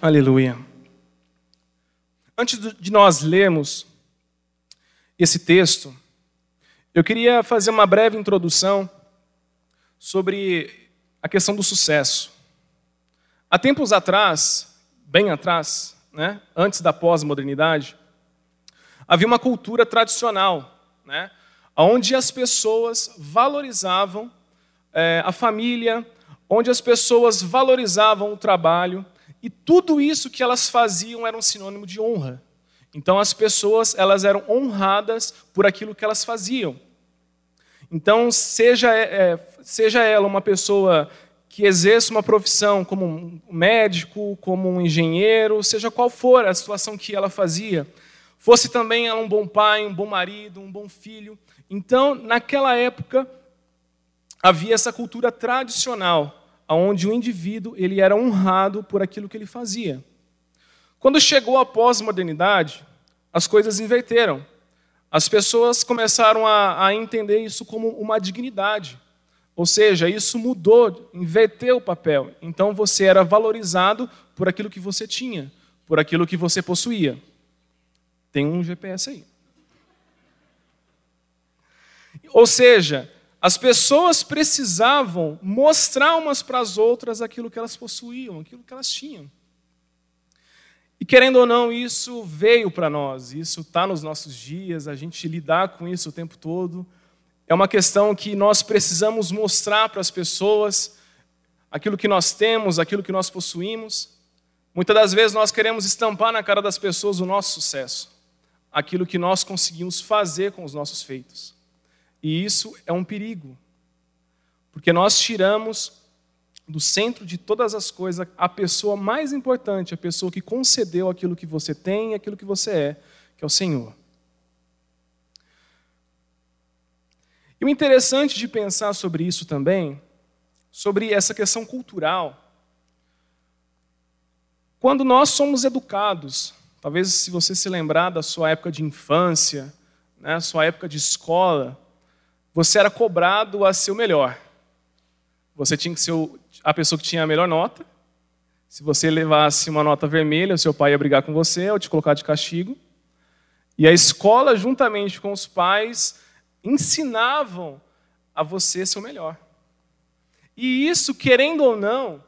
Aleluia. Antes de nós lermos esse texto, eu queria fazer uma breve introdução sobre a questão do sucesso. Há tempos atrás, bem atrás, né, antes da pós-modernidade, havia uma cultura tradicional, né, onde as pessoas valorizavam é, a família, onde as pessoas valorizavam o trabalho, e tudo isso que elas faziam era um sinônimo de honra. Então as pessoas elas eram honradas por aquilo que elas faziam. Então seja é, seja ela uma pessoa que exerça uma profissão como um médico, como um engenheiro, seja qual for a situação que ela fazia, fosse também ela um bom pai, um bom marido, um bom filho. Então naquela época havia essa cultura tradicional onde o indivíduo ele era honrado por aquilo que ele fazia. Quando chegou a pós-modernidade, as coisas inverteram. As pessoas começaram a, a, entender isso como uma dignidade. Ou seja, isso mudou, inverteu o papel. Então você era valorizado por aquilo que você tinha, por aquilo que você possuía. Tem um GPS aí. Ou seja, as pessoas precisavam mostrar umas para as outras aquilo que elas possuíam, aquilo que elas tinham. E querendo ou não, isso veio para nós, isso está nos nossos dias, a gente lidar com isso o tempo todo. É uma questão que nós precisamos mostrar para as pessoas aquilo que nós temos, aquilo que nós possuímos. Muitas das vezes nós queremos estampar na cara das pessoas o nosso sucesso, aquilo que nós conseguimos fazer com os nossos feitos. E isso é um perigo, porque nós tiramos do centro de todas as coisas a pessoa mais importante, a pessoa que concedeu aquilo que você tem e aquilo que você é, que é o Senhor. E o interessante de pensar sobre isso também, sobre essa questão cultural, quando nós somos educados, talvez se você se lembrar da sua época de infância, né, sua época de escola, você era cobrado a ser o melhor. Você tinha que ser a pessoa que tinha a melhor nota. Se você levasse uma nota vermelha, o seu pai ia brigar com você ou te colocar de castigo. E a escola, juntamente com os pais, ensinavam a você ser o melhor. E isso, querendo ou não,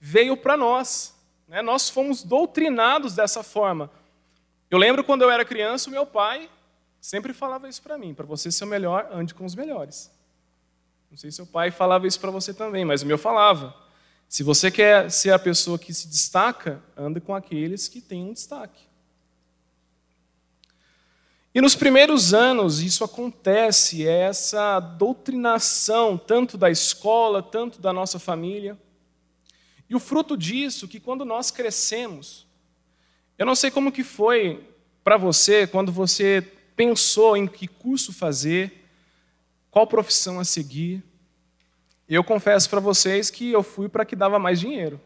veio para nós. Né? Nós fomos doutrinados dessa forma. Eu lembro quando eu era criança, o meu pai sempre falava isso para mim: para você ser o melhor, ande com os melhores. Não sei se seu pai falava isso para você também, mas o meu falava. Se você quer ser a pessoa que se destaca, ande com aqueles que têm um destaque. E nos primeiros anos isso acontece, é essa doutrinação, tanto da escola, tanto da nossa família. E o fruto disso, que quando nós crescemos, eu não sei como que foi para você, quando você pensou em que curso fazer, qual profissão a seguir. Eu confesso para vocês que eu fui para que dava mais dinheiro.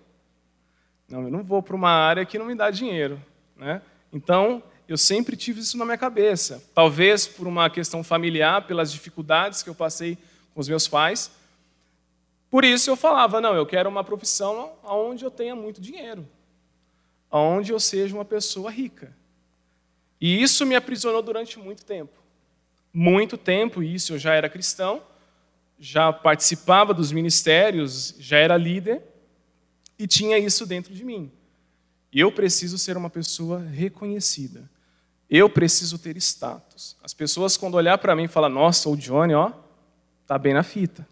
Não, eu não vou para uma área que não me dá dinheiro. Né? Então, eu sempre tive isso na minha cabeça. Talvez por uma questão familiar, pelas dificuldades que eu passei com os meus pais. Por isso eu falava, não, eu quero uma profissão onde eu tenha muito dinheiro. Onde eu seja uma pessoa rica. E isso me aprisionou durante muito tempo. Muito tempo, isso eu já era cristão, já participava dos ministérios, já era líder, e tinha isso dentro de mim. Eu preciso ser uma pessoa reconhecida. Eu preciso ter status. As pessoas, quando olhar para mim, falam: Nossa, o Johnny, ó, tá bem na fita.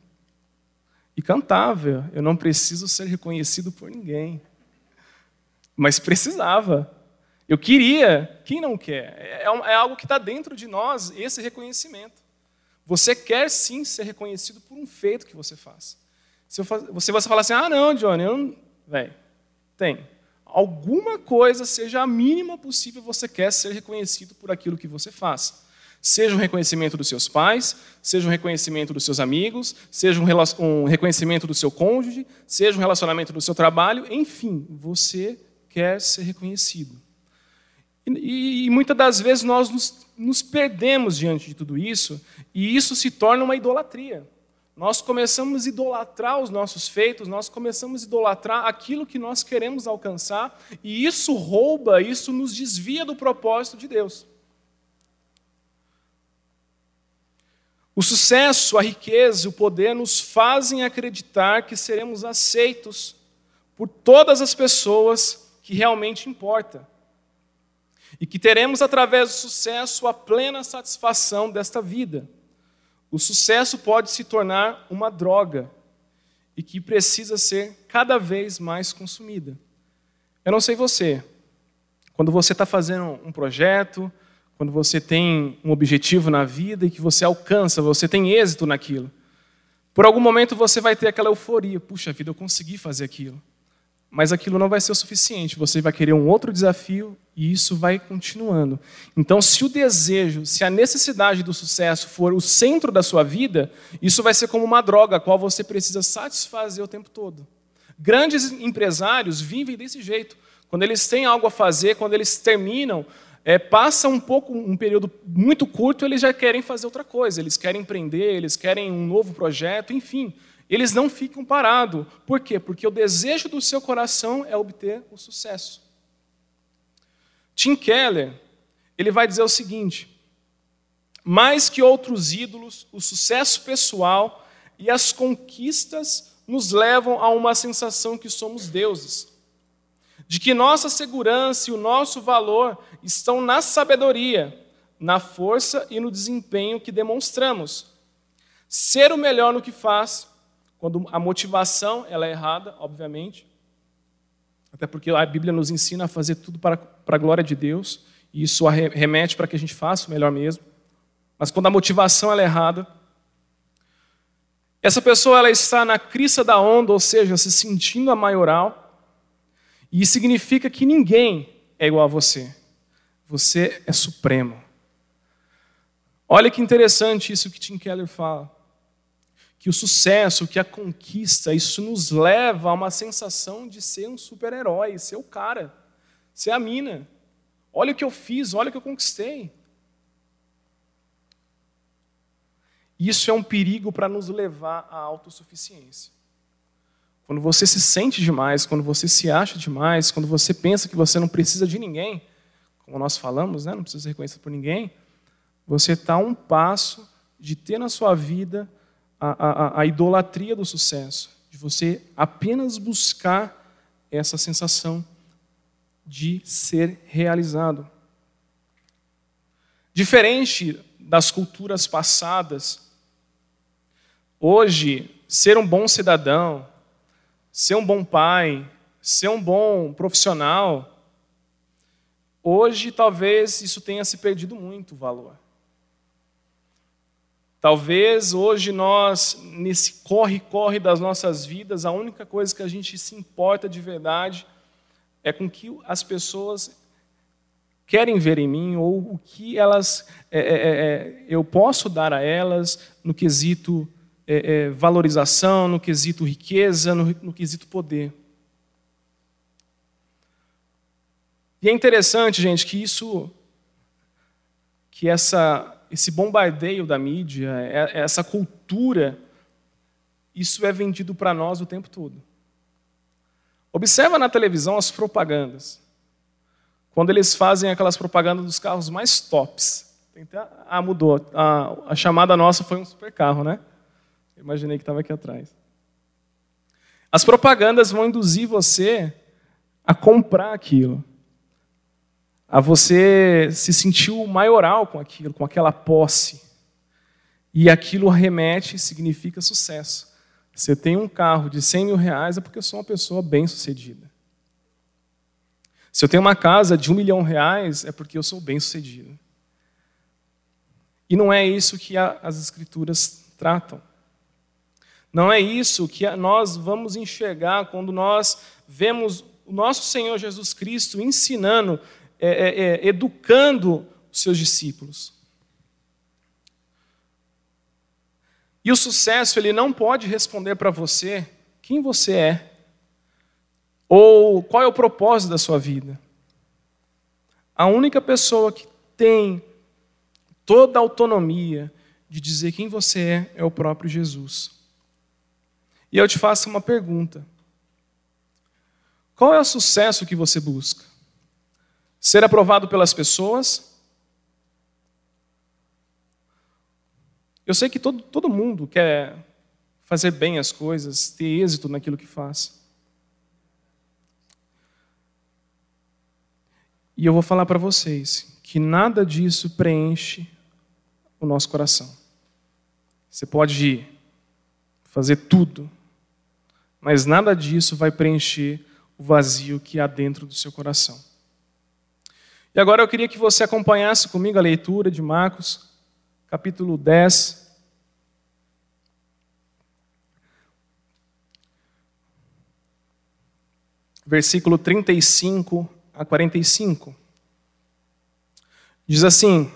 E cantava. Eu não preciso ser reconhecido por ninguém. Mas precisava. Eu queria, quem não quer? É, é, é algo que está dentro de nós, esse reconhecimento. Você quer sim ser reconhecido por um feito que você faz. Se você, você falar assim, ah, não, Johnny, eu não. Tem. Alguma coisa, seja a mínima possível, você quer ser reconhecido por aquilo que você faz. Seja um reconhecimento dos seus pais, seja um reconhecimento dos seus amigos, seja um reconhecimento do seu cônjuge, seja um relacionamento do seu trabalho, enfim, você quer ser reconhecido. E, e muitas das vezes nós nos, nos perdemos diante de tudo isso, e isso se torna uma idolatria. nós começamos a idolatrar os nossos feitos, nós começamos a idolatrar aquilo que nós queremos alcançar, e isso rouba, isso nos desvia do propósito de Deus. O sucesso, a riqueza e o poder nos fazem acreditar que seremos aceitos por todas as pessoas que realmente importa. E que teremos, através do sucesso, a plena satisfação desta vida. O sucesso pode se tornar uma droga e que precisa ser cada vez mais consumida. Eu não sei você, quando você está fazendo um projeto, quando você tem um objetivo na vida e que você alcança, você tem êxito naquilo. Por algum momento você vai ter aquela euforia, puxa vida, eu consegui fazer aquilo mas aquilo não vai ser o suficiente. Você vai querer um outro desafio e isso vai continuando. Então, se o desejo, se a necessidade do sucesso for o centro da sua vida, isso vai ser como uma droga a qual você precisa satisfazer o tempo todo. Grandes empresários vivem desse jeito. Quando eles têm algo a fazer, quando eles terminam, é, passa um pouco, um período muito curto, eles já querem fazer outra coisa. Eles querem empreender, eles querem um novo projeto, enfim. Eles não ficam parados. Por quê? Porque o desejo do seu coração é obter o sucesso. Tim Keller, ele vai dizer o seguinte: mais que outros ídolos, o sucesso pessoal e as conquistas nos levam a uma sensação que somos deuses. De que nossa segurança e o nosso valor estão na sabedoria, na força e no desempenho que demonstramos. Ser o melhor no que faz quando a motivação ela é errada, obviamente, até porque a Bíblia nos ensina a fazer tudo para, para a glória de Deus, e isso remete para que a gente faça o melhor mesmo. Mas quando a motivação ela é errada, essa pessoa ela está na crista da onda, ou seja, se sentindo a maioral, e significa que ninguém é igual a você. Você é supremo. Olha que interessante isso que Tim Keller fala que o sucesso, que a conquista, isso nos leva a uma sensação de ser um super-herói, ser o cara, ser a mina. Olha o que eu fiz, olha o que eu conquistei. Isso é um perigo para nos levar à autossuficiência. Quando você se sente demais, quando você se acha demais, quando você pensa que você não precisa de ninguém, como nós falamos, né? não precisa ser reconhecido por ninguém, você está a um passo de ter na sua vida a, a, a idolatria do sucesso, de você apenas buscar essa sensação de ser realizado. Diferente das culturas passadas, hoje, ser um bom cidadão, ser um bom pai, ser um bom profissional, hoje talvez isso tenha se perdido muito o valor. Talvez hoje nós, nesse corre-corre das nossas vidas, a única coisa que a gente se importa de verdade é com que as pessoas querem ver em mim ou o que elas é, é, é, é eu posso dar a elas no quesito é, é, valorização, no quesito riqueza, no, no quesito poder. E é interessante, gente, que isso, que essa esse bombardeio da mídia, é, é essa cultura, isso é vendido para nós o tempo todo. Observa na televisão as propagandas. Quando eles fazem aquelas propagandas dos carros mais tops. Ah, mudou. A, a chamada nossa foi um super carro, né? imaginei que estava aqui atrás. As propagandas vão induzir você a comprar aquilo a você se sentir o maioral com aquilo, com aquela posse. E aquilo remete, significa sucesso. Você tem um carro de 100 mil reais é porque eu sou uma pessoa bem-sucedida. Se eu tenho uma casa de um milhão de reais é porque eu sou bem-sucedido. E não é isso que a, as Escrituras tratam. Não é isso que a, nós vamos enxergar quando nós vemos o nosso Senhor Jesus Cristo ensinando é, é, é, educando os seus discípulos. E o sucesso, ele não pode responder para você quem você é, ou qual é o propósito da sua vida. A única pessoa que tem toda a autonomia de dizer quem você é é o próprio Jesus. E eu te faço uma pergunta: qual é o sucesso que você busca? Ser aprovado pelas pessoas? Eu sei que todo, todo mundo quer fazer bem as coisas, ter êxito naquilo que faz. E eu vou falar para vocês que nada disso preenche o nosso coração. Você pode fazer tudo, mas nada disso vai preencher o vazio que há dentro do seu coração. E agora eu queria que você acompanhasse comigo a leitura de Marcos, capítulo 10. Versículo 35 a 45. Diz assim: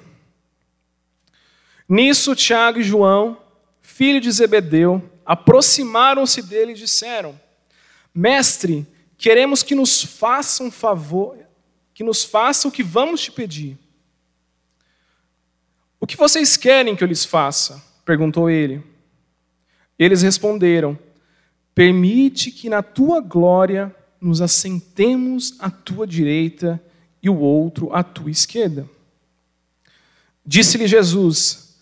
Nisso Tiago e João, filho de Zebedeu, aproximaram-se dele e disseram: Mestre, Queremos que nos faça um favor, que nos faça o que vamos te pedir. O que vocês querem que eu lhes faça? perguntou ele. Eles responderam: Permite que na tua glória nos assentemos à tua direita e o outro à tua esquerda. Disse-lhe Jesus: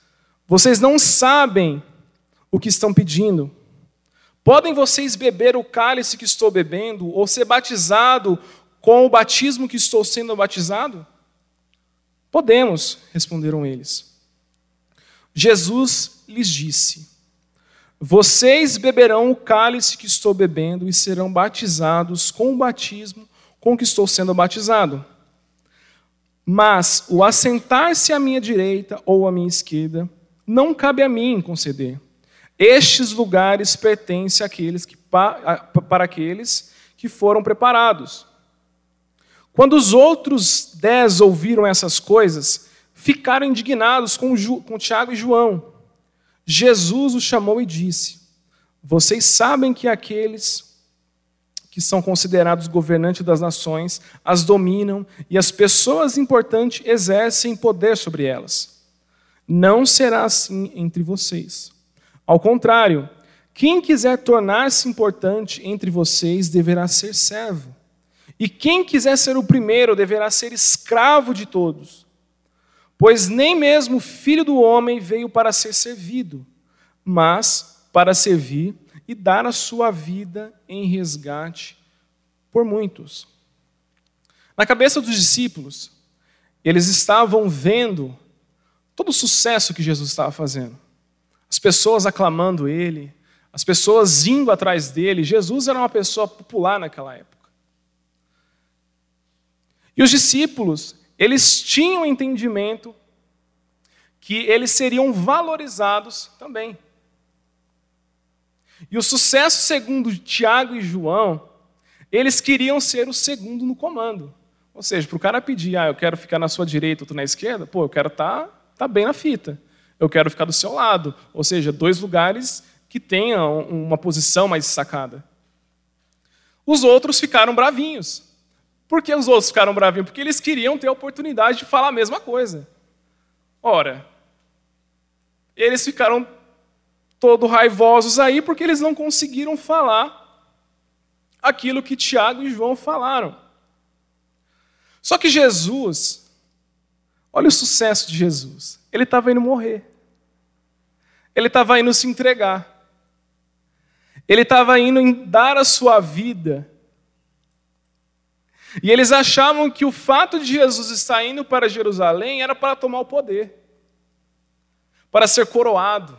Vocês não sabem o que estão pedindo. Podem vocês beber o cálice que estou bebendo, ou ser batizado com o batismo que estou sendo batizado? Podemos, responderam eles. Jesus lhes disse: Vocês beberão o cálice que estou bebendo e serão batizados com o batismo com que estou sendo batizado. Mas o assentar-se à minha direita ou à minha esquerda não cabe a mim conceder estes lugares pertencem àqueles que, para aqueles que foram preparados. Quando os outros dez ouviram essas coisas, ficaram indignados com, Ju, com Tiago e João. Jesus os chamou e disse: Vocês sabem que aqueles que são considerados governantes das nações as dominam e as pessoas importantes exercem poder sobre elas. Não será assim entre vocês. Ao contrário, quem quiser tornar-se importante entre vocês deverá ser servo. E quem quiser ser o primeiro deverá ser escravo de todos. Pois nem mesmo o filho do homem veio para ser servido, mas para servir e dar a sua vida em resgate por muitos. Na cabeça dos discípulos, eles estavam vendo todo o sucesso que Jesus estava fazendo as pessoas aclamando ele, as pessoas indo atrás dele. Jesus era uma pessoa popular naquela época. E os discípulos, eles tinham entendimento que eles seriam valorizados também. E o sucesso, segundo Tiago e João, eles queriam ser o segundo no comando. Ou seja, para o cara pedir, ah, eu quero ficar na sua direita, ou tu na esquerda, pô, eu quero estar tá, tá bem na fita eu quero ficar do seu lado. Ou seja, dois lugares que tenham uma posição mais destacada. Os outros ficaram bravinhos. Por que os outros ficaram bravinhos? Porque eles queriam ter a oportunidade de falar a mesma coisa. Ora, eles ficaram todo raivosos aí porque eles não conseguiram falar aquilo que Tiago e João falaram. Só que Jesus, olha o sucesso de Jesus. Ele estava indo morrer. Ele estava indo se entregar. Ele estava indo dar a sua vida. E eles achavam que o fato de Jesus estar indo para Jerusalém era para tomar o poder, para ser coroado.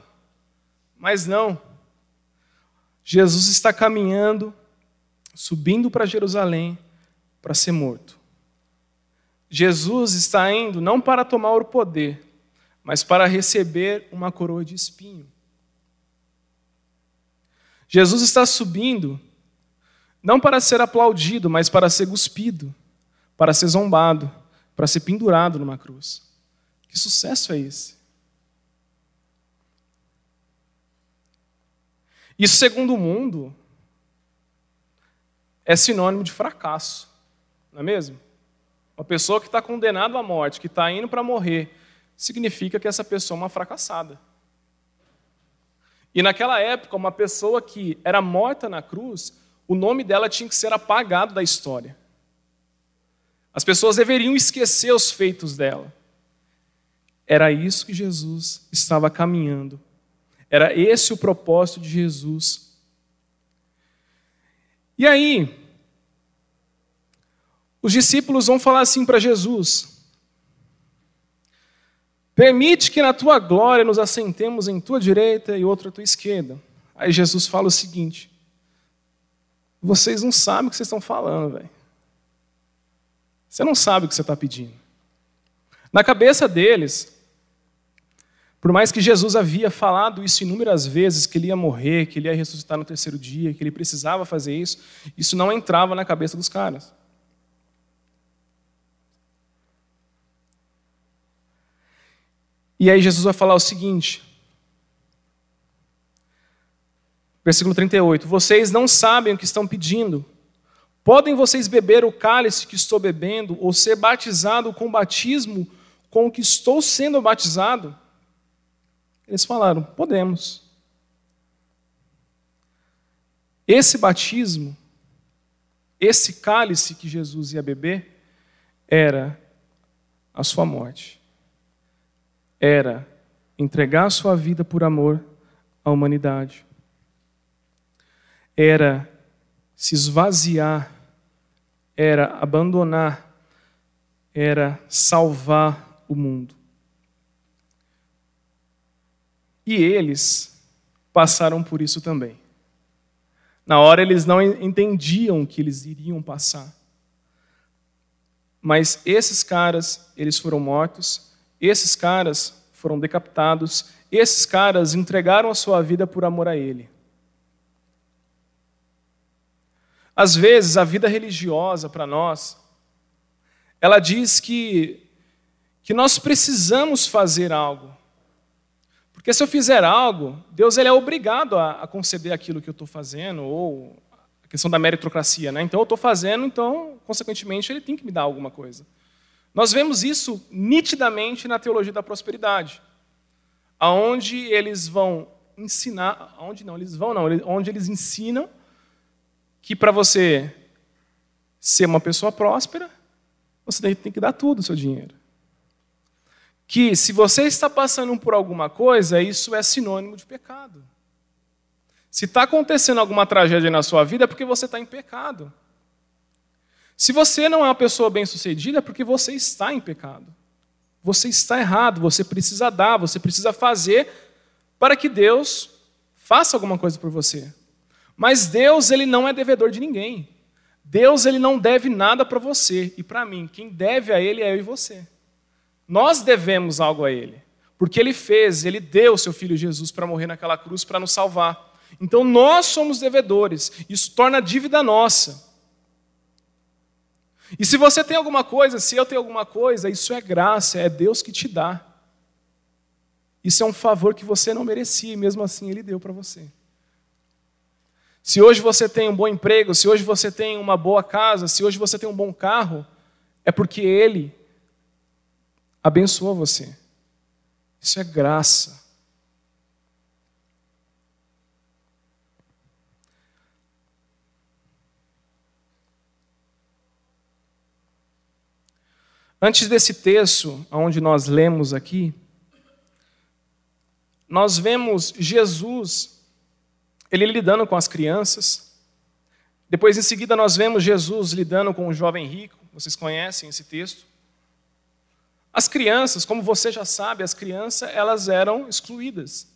Mas não. Jesus está caminhando, subindo para Jerusalém para ser morto. Jesus está indo não para tomar o poder, mas para receber uma coroa de espinho. Jesus está subindo não para ser aplaudido, mas para ser cuspido, para ser zombado, para ser pendurado numa cruz. Que sucesso é esse? Isso, segundo o mundo, é sinônimo de fracasso, não é mesmo? Uma pessoa que está condenada à morte, que está indo para morrer, significa que essa pessoa é uma fracassada. E naquela época, uma pessoa que era morta na cruz, o nome dela tinha que ser apagado da história. As pessoas deveriam esquecer os feitos dela. Era isso que Jesus estava caminhando. Era esse o propósito de Jesus. E aí, os discípulos vão falar assim para Jesus: Permite que na tua glória nos assentemos em tua direita e outra à tua esquerda. Aí Jesus fala o seguinte: Vocês não sabem o que vocês estão falando, velho. Você não sabe o que você está pedindo. Na cabeça deles, por mais que Jesus havia falado isso inúmeras vezes, que ele ia morrer, que ele ia ressuscitar no terceiro dia, que ele precisava fazer isso, isso não entrava na cabeça dos caras. E aí Jesus vai falar o seguinte, versículo 38: Vocês não sabem o que estão pedindo. Podem vocês beber o cálice que estou bebendo, ou ser batizado com o batismo com o que estou sendo batizado? Eles falaram: podemos. Esse batismo, esse cálice que Jesus ia beber, era a sua morte. Era entregar a sua vida por amor à humanidade. Era se esvaziar, era abandonar, era salvar o mundo. E eles passaram por isso também. Na hora eles não entendiam que eles iriam passar. Mas esses caras, eles foram mortos, esses caras foram decapitados, esses caras entregaram a sua vida por amor a ele. Às vezes, a vida religiosa para nós, ela diz que, que nós precisamos fazer algo. Porque se eu fizer algo, Deus ele é obrigado a, a conceder aquilo que eu estou fazendo, ou a questão da meritocracia. Né? Então eu estou fazendo, então, consequentemente, ele tem que me dar alguma coisa. Nós vemos isso nitidamente na teologia da prosperidade, aonde eles vão ensinar, aonde não, eles vão não, onde eles ensinam que para você ser uma pessoa próspera, você tem que dar tudo o seu dinheiro que se você está passando por alguma coisa, isso é sinônimo de pecado. Se está acontecendo alguma tragédia na sua vida, é porque você está em pecado. Se você não é uma pessoa bem-sucedida, é porque você está em pecado. Você está errado, você precisa dar, você precisa fazer para que Deus faça alguma coisa por você. Mas Deus, ele não é devedor de ninguém. Deus, ele não deve nada para você e para mim. Quem deve a ele é eu e você. Nós devemos algo a Ele, porque Ele fez, Ele deu o seu Filho Jesus para morrer naquela cruz para nos salvar. Então nós somos devedores, isso torna dívida nossa. E se você tem alguma coisa, se eu tenho alguma coisa, isso é graça, é Deus que te dá. Isso é um favor que você não merecia e mesmo assim Ele deu para você. Se hoje você tem um bom emprego, se hoje você tem uma boa casa, se hoje você tem um bom carro, é porque Ele abençoa você. Isso é graça. Antes desse texto, onde nós lemos aqui, nós vemos Jesus, ele lidando com as crianças. Depois, em seguida, nós vemos Jesus lidando com o jovem rico. Vocês conhecem esse texto. As crianças, como você já sabe, as crianças elas eram excluídas.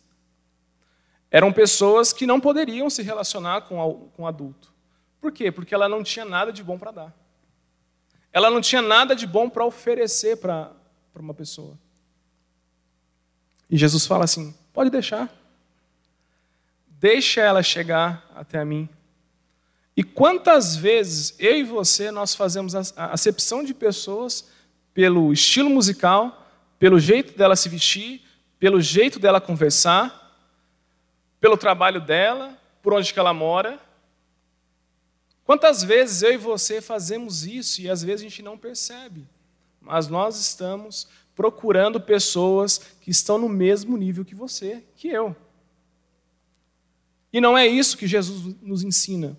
Eram pessoas que não poderiam se relacionar com o adulto. Por quê? Porque ela não tinha nada de bom para dar. Ela não tinha nada de bom para oferecer para uma pessoa. E Jesus fala assim: pode deixar. Deixa ela chegar até mim. E quantas vezes eu e você nós fazemos a acepção de pessoas pelo estilo musical, pelo jeito dela se vestir, pelo jeito dela conversar, pelo trabalho dela, por onde que ela mora. Quantas vezes eu e você fazemos isso e às vezes a gente não percebe, mas nós estamos procurando pessoas que estão no mesmo nível que você, que eu. E não é isso que Jesus nos ensina.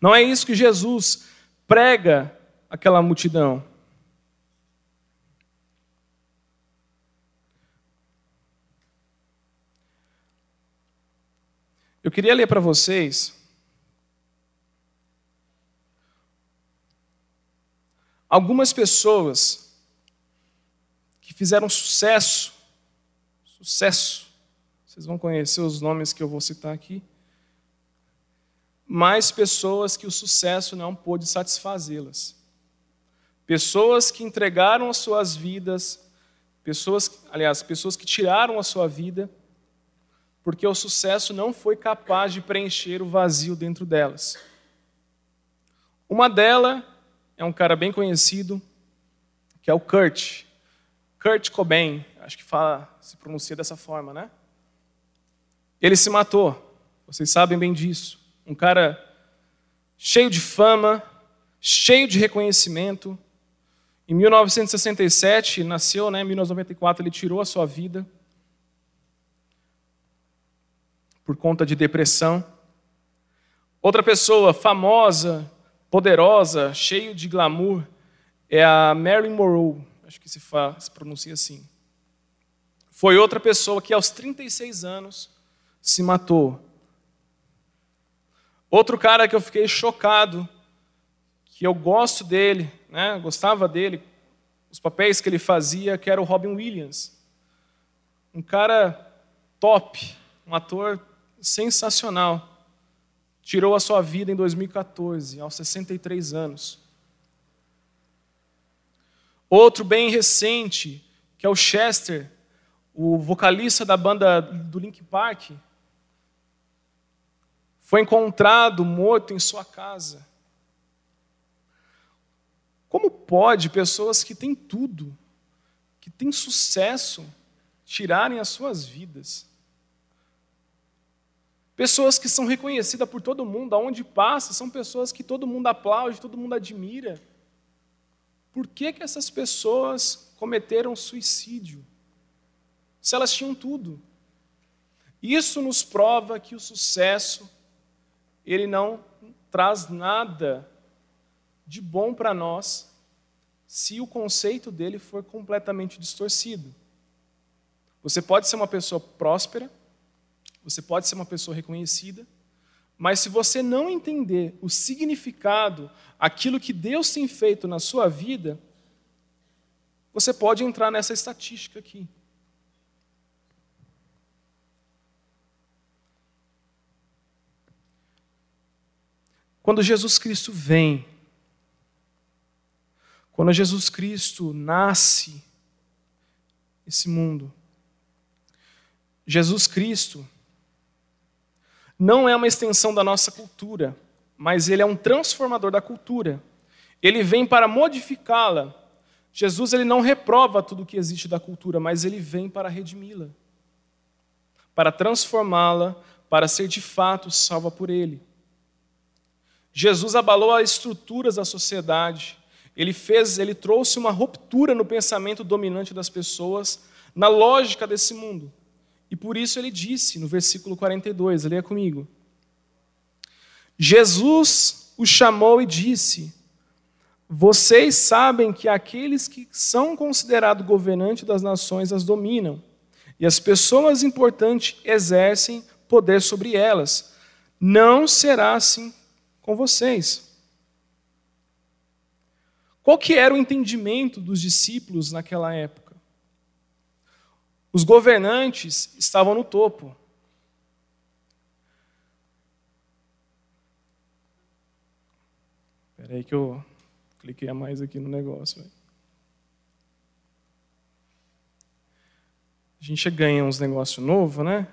Não é isso que Jesus prega àquela multidão. Eu queria ler para vocês algumas pessoas que fizeram sucesso, sucesso. Vocês vão conhecer os nomes que eu vou citar aqui. Mais pessoas que o sucesso não pôde satisfazê-las. Pessoas que entregaram as suas vidas, pessoas, aliás, pessoas que tiraram a sua vida porque o sucesso não foi capaz de preencher o vazio dentro delas. Uma delas é um cara bem conhecido, que é o Kurt. Kurt Cobain, acho que fala, se pronuncia dessa forma, né? Ele se matou, vocês sabem bem disso. Um cara cheio de fama, cheio de reconhecimento. Em 1967, nasceu, né? Em 1994, ele tirou a sua vida. por conta de depressão. Outra pessoa famosa, poderosa, cheio de glamour, é a Marilyn Monroe, acho que se, fala, se pronuncia assim. Foi outra pessoa que aos 36 anos se matou. Outro cara que eu fiquei chocado, que eu gosto dele, né, gostava dele, os papéis que ele fazia, que era o Robin Williams. Um cara top, um ator sensacional. Tirou a sua vida em 2014, aos 63 anos. Outro bem recente, que é o Chester, o vocalista da banda do Link Park, foi encontrado morto em sua casa. Como pode pessoas que têm tudo, que têm sucesso, tirarem as suas vidas? Pessoas que são reconhecidas por todo mundo, aonde passa, são pessoas que todo mundo aplaude, todo mundo admira. Por que, que essas pessoas cometeram suicídio? Se elas tinham tudo. Isso nos prova que o sucesso, ele não traz nada de bom para nós se o conceito dele for completamente distorcido. Você pode ser uma pessoa próspera, você pode ser uma pessoa reconhecida, mas se você não entender o significado, aquilo que Deus tem feito na sua vida, você pode entrar nessa estatística aqui. Quando Jesus Cristo vem, quando Jesus Cristo nasce nesse mundo, Jesus Cristo não é uma extensão da nossa cultura, mas ele é um transformador da cultura. Ele vem para modificá-la. Jesus ele não reprova tudo o que existe da cultura, mas ele vem para redimi-la, para transformá-la, para ser de fato salva por ele. Jesus abalou as estruturas da sociedade. Ele fez, ele trouxe uma ruptura no pensamento dominante das pessoas, na lógica desse mundo. E por isso ele disse no versículo 42, leia comigo. Jesus o chamou e disse: Vocês sabem que aqueles que são considerados governantes das nações as dominam, e as pessoas importantes exercem poder sobre elas. Não será assim com vocês. Qual que era o entendimento dos discípulos naquela época? Os governantes estavam no topo. Espera aí que eu cliquei a mais aqui no negócio. A gente ganha uns negócios novos, né?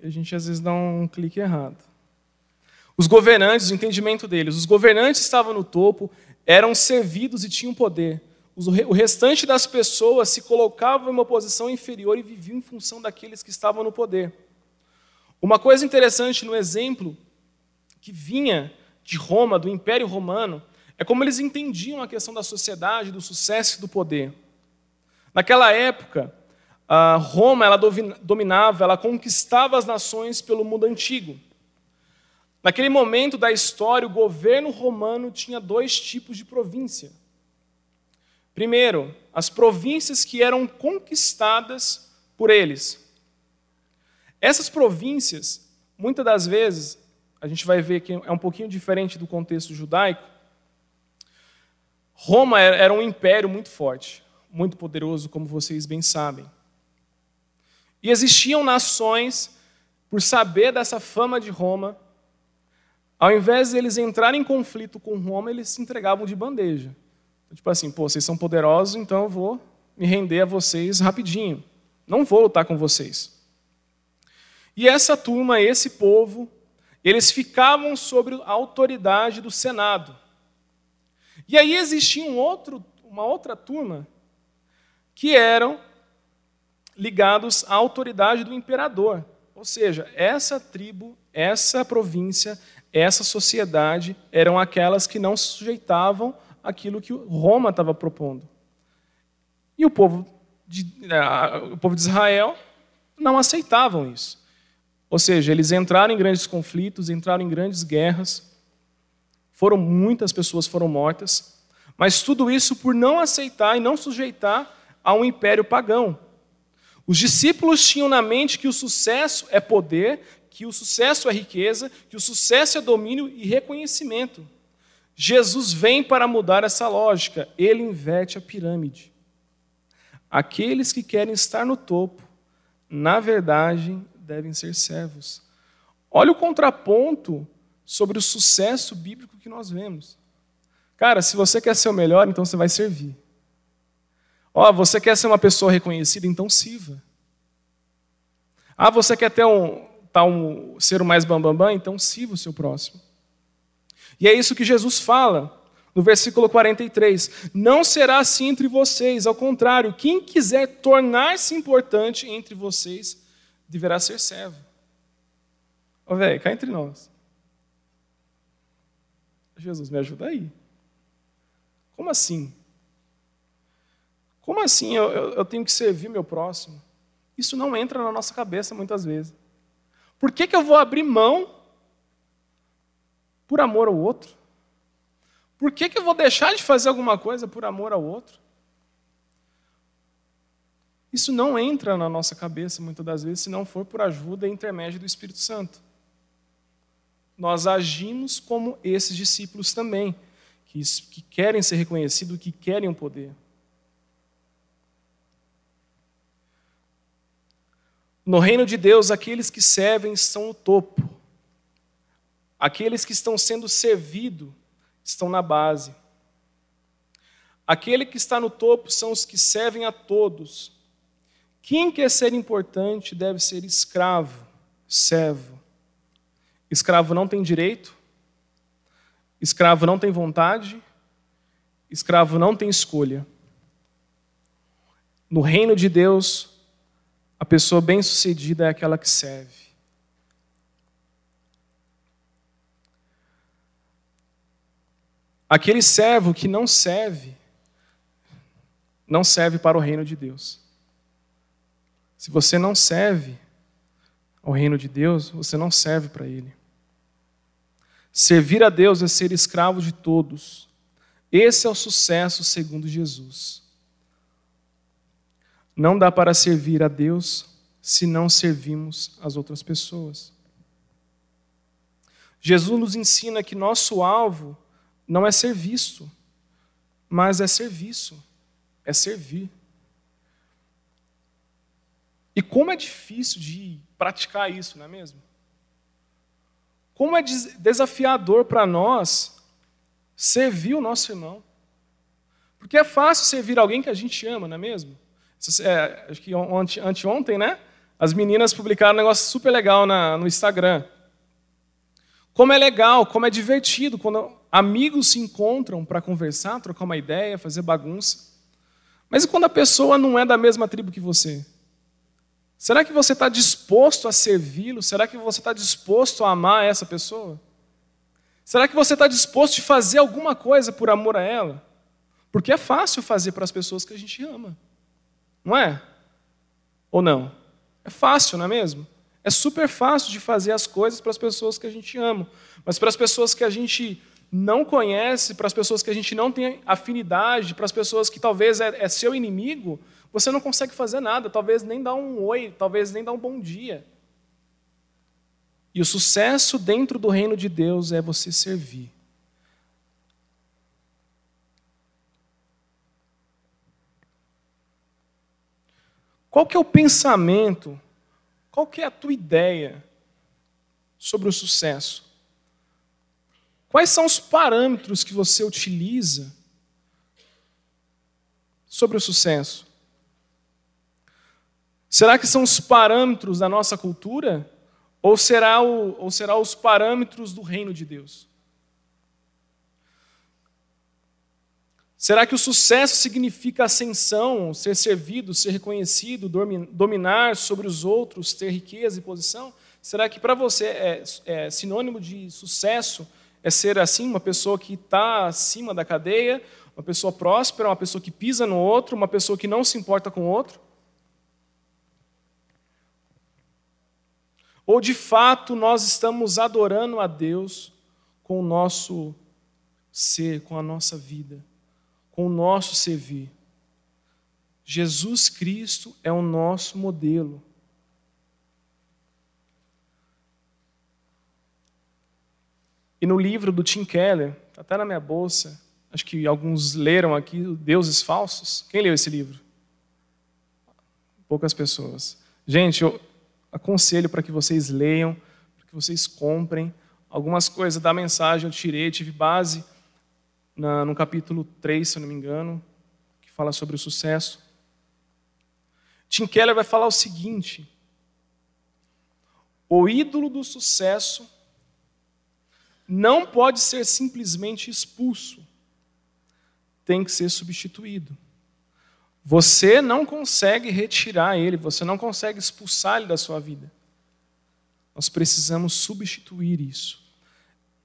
E a gente às vezes dá um clique errado. Os governantes, o entendimento deles, os governantes estavam no topo, eram servidos e tinham poder o restante das pessoas se colocavam em uma posição inferior e viviam em função daqueles que estavam no poder. Uma coisa interessante no exemplo que vinha de Roma, do Império Romano, é como eles entendiam a questão da sociedade, do sucesso e do poder. Naquela época, Roma ela dominava, ela conquistava as nações pelo mundo antigo. Naquele momento da história, o governo romano tinha dois tipos de província. Primeiro, as províncias que eram conquistadas por eles. Essas províncias, muitas das vezes, a gente vai ver que é um pouquinho diferente do contexto judaico. Roma era um império muito forte, muito poderoso, como vocês bem sabem. E existiam nações, por saber dessa fama de Roma, ao invés de eles entrarem em conflito com Roma, eles se entregavam de bandeja. Tipo assim, pô, vocês são poderosos, então eu vou me render a vocês rapidinho. Não vou lutar com vocês. E essa turma, esse povo, eles ficavam sobre a autoridade do Senado. E aí existia um outro, uma outra turma que eram ligados à autoridade do imperador. Ou seja, essa tribo, essa província, essa sociedade eram aquelas que não se sujeitavam àquilo que Roma estava propondo. E o povo de, o povo de Israel não aceitavam isso. Ou seja, eles entraram em grandes conflitos, entraram em grandes guerras, foram muitas pessoas foram mortas, mas tudo isso por não aceitar e não sujeitar a um império pagão. Os discípulos tinham na mente que o sucesso é poder, que o sucesso é riqueza, que o sucesso é domínio e reconhecimento. Jesus vem para mudar essa lógica, ele inverte a pirâmide. Aqueles que querem estar no topo, na verdade, devem ser servos. Olha o contraponto sobre o sucesso bíblico que nós vemos. Cara, se você quer ser o melhor, então você vai servir. Ó, oh, você quer ser uma pessoa reconhecida, então sirva. Ah, você quer ter um, tá um ser o mais bambambam, bam, bam, então sirva o seu próximo. E é isso que Jesus fala no versículo 43. Não será assim entre vocês, ao contrário, quem quiser tornar-se importante entre vocês deverá ser servo. Ô, velho, cá entre nós. Jesus, me ajuda aí. Como assim? Como assim eu, eu, eu, tenho que servir meu próximo? Isso não entra na nossa cabeça muitas vezes. Por que, que eu vou abrir mão por amor ao outro? Por que, que eu vou deixar de fazer alguma coisa por amor ao outro? Isso não entra na nossa cabeça muitas das vezes se não for por ajuda e intermédio do Espírito Santo. Nós agimos como esses discípulos também, que, que querem ser reconhecidos, que querem o poder. No reino de Deus, aqueles que servem são o topo. Aqueles que estão sendo servidos estão na base. Aquele que está no topo são os que servem a todos. Quem quer ser importante deve ser escravo, servo. Escravo não tem direito, escravo não tem vontade, escravo não tem escolha. No reino de Deus, a pessoa bem-sucedida é aquela que serve. Aquele servo que não serve, não serve para o reino de Deus. Se você não serve ao reino de Deus, você não serve para Ele. Servir a Deus é ser escravo de todos. Esse é o sucesso segundo Jesus. Não dá para servir a Deus se não servimos as outras pessoas. Jesus nos ensina que nosso alvo não é ser visto, mas é serviço, é servir. E como é difícil de praticar isso, não é mesmo? Como é desafiador para nós servir o nosso irmão. Porque é fácil servir alguém que a gente ama, não é mesmo? É, acho que anteontem, né? As meninas publicaram um negócio super legal na, no Instagram. Como é legal, como é divertido quando amigos se encontram para conversar, trocar uma ideia, fazer bagunça. Mas e quando a pessoa não é da mesma tribo que você? Será que você está disposto a servi-lo? Será que você está disposto a amar essa pessoa? Será que você está disposto a fazer alguma coisa por amor a ela? Porque é fácil fazer para as pessoas que a gente ama. Não é? Ou não? É fácil, não é mesmo? É super fácil de fazer as coisas para as pessoas que a gente ama, mas para as pessoas que a gente não conhece, para as pessoas que a gente não tem afinidade, para as pessoas que talvez é, é seu inimigo, você não consegue fazer nada, talvez nem dar um oi, talvez nem dar um bom dia. E o sucesso dentro do reino de Deus é você servir. Qual que é o pensamento qual que é a tua ideia sobre o sucesso? Quais são os parâmetros que você utiliza sobre o sucesso? Será que são os parâmetros da nossa cultura? Ou será, o, ou será os parâmetros do reino de Deus? Será que o sucesso significa ascensão, ser servido, ser reconhecido, dominar sobre os outros, ter riqueza e posição? Será que para você é, é, sinônimo de sucesso é ser assim, uma pessoa que está acima da cadeia, uma pessoa próspera, uma pessoa que pisa no outro, uma pessoa que não se importa com o outro? Ou de fato nós estamos adorando a Deus com o nosso ser, com a nossa vida? Com o nosso servir. Jesus Cristo é o nosso modelo. E no livro do Tim Keller, está até na minha bolsa, acho que alguns leram aqui, Deuses Falsos. Quem leu esse livro? Poucas pessoas. Gente, eu aconselho para que vocês leiam, para que vocês comprem. Algumas coisas da mensagem eu tirei, tive base na, no capítulo 3, se não me engano, que fala sobre o sucesso. Tim Keller vai falar o seguinte: o ídolo do sucesso não pode ser simplesmente expulso, tem que ser substituído. Você não consegue retirar ele, você não consegue expulsar ele da sua vida. Nós precisamos substituir isso.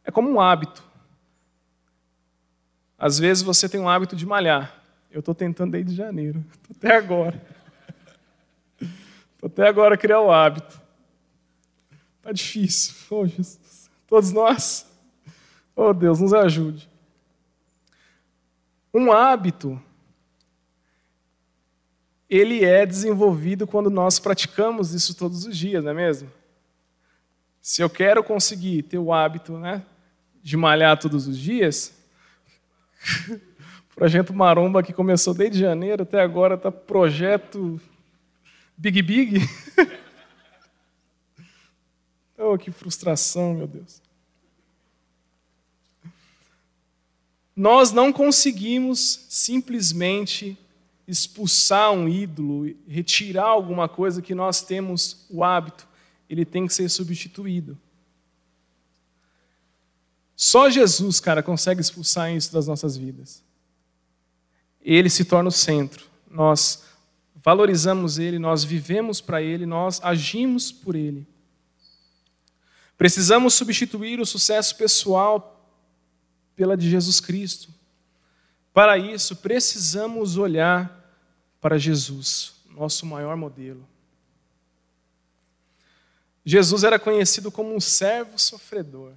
É como um hábito. Às vezes você tem um hábito de malhar. Eu estou tentando desde janeiro, tô até agora. Estou até agora criar o hábito. Está difícil. Oh, Jesus. Todos nós. Oh, Deus, nos ajude. Um hábito, ele é desenvolvido quando nós praticamos isso todos os dias, não é mesmo? Se eu quero conseguir ter o hábito né, de malhar todos os dias, projeto Maromba que começou desde janeiro até agora está projeto Big Big. oh, que frustração, meu Deus. Nós não conseguimos simplesmente expulsar um ídolo, retirar alguma coisa que nós temos o hábito, ele tem que ser substituído. Só Jesus, cara, consegue expulsar isso das nossas vidas. Ele se torna o centro. Nós valorizamos ele, nós vivemos para ele, nós agimos por ele. Precisamos substituir o sucesso pessoal pela de Jesus Cristo. Para isso, precisamos olhar para Jesus, nosso maior modelo. Jesus era conhecido como um servo sofredor.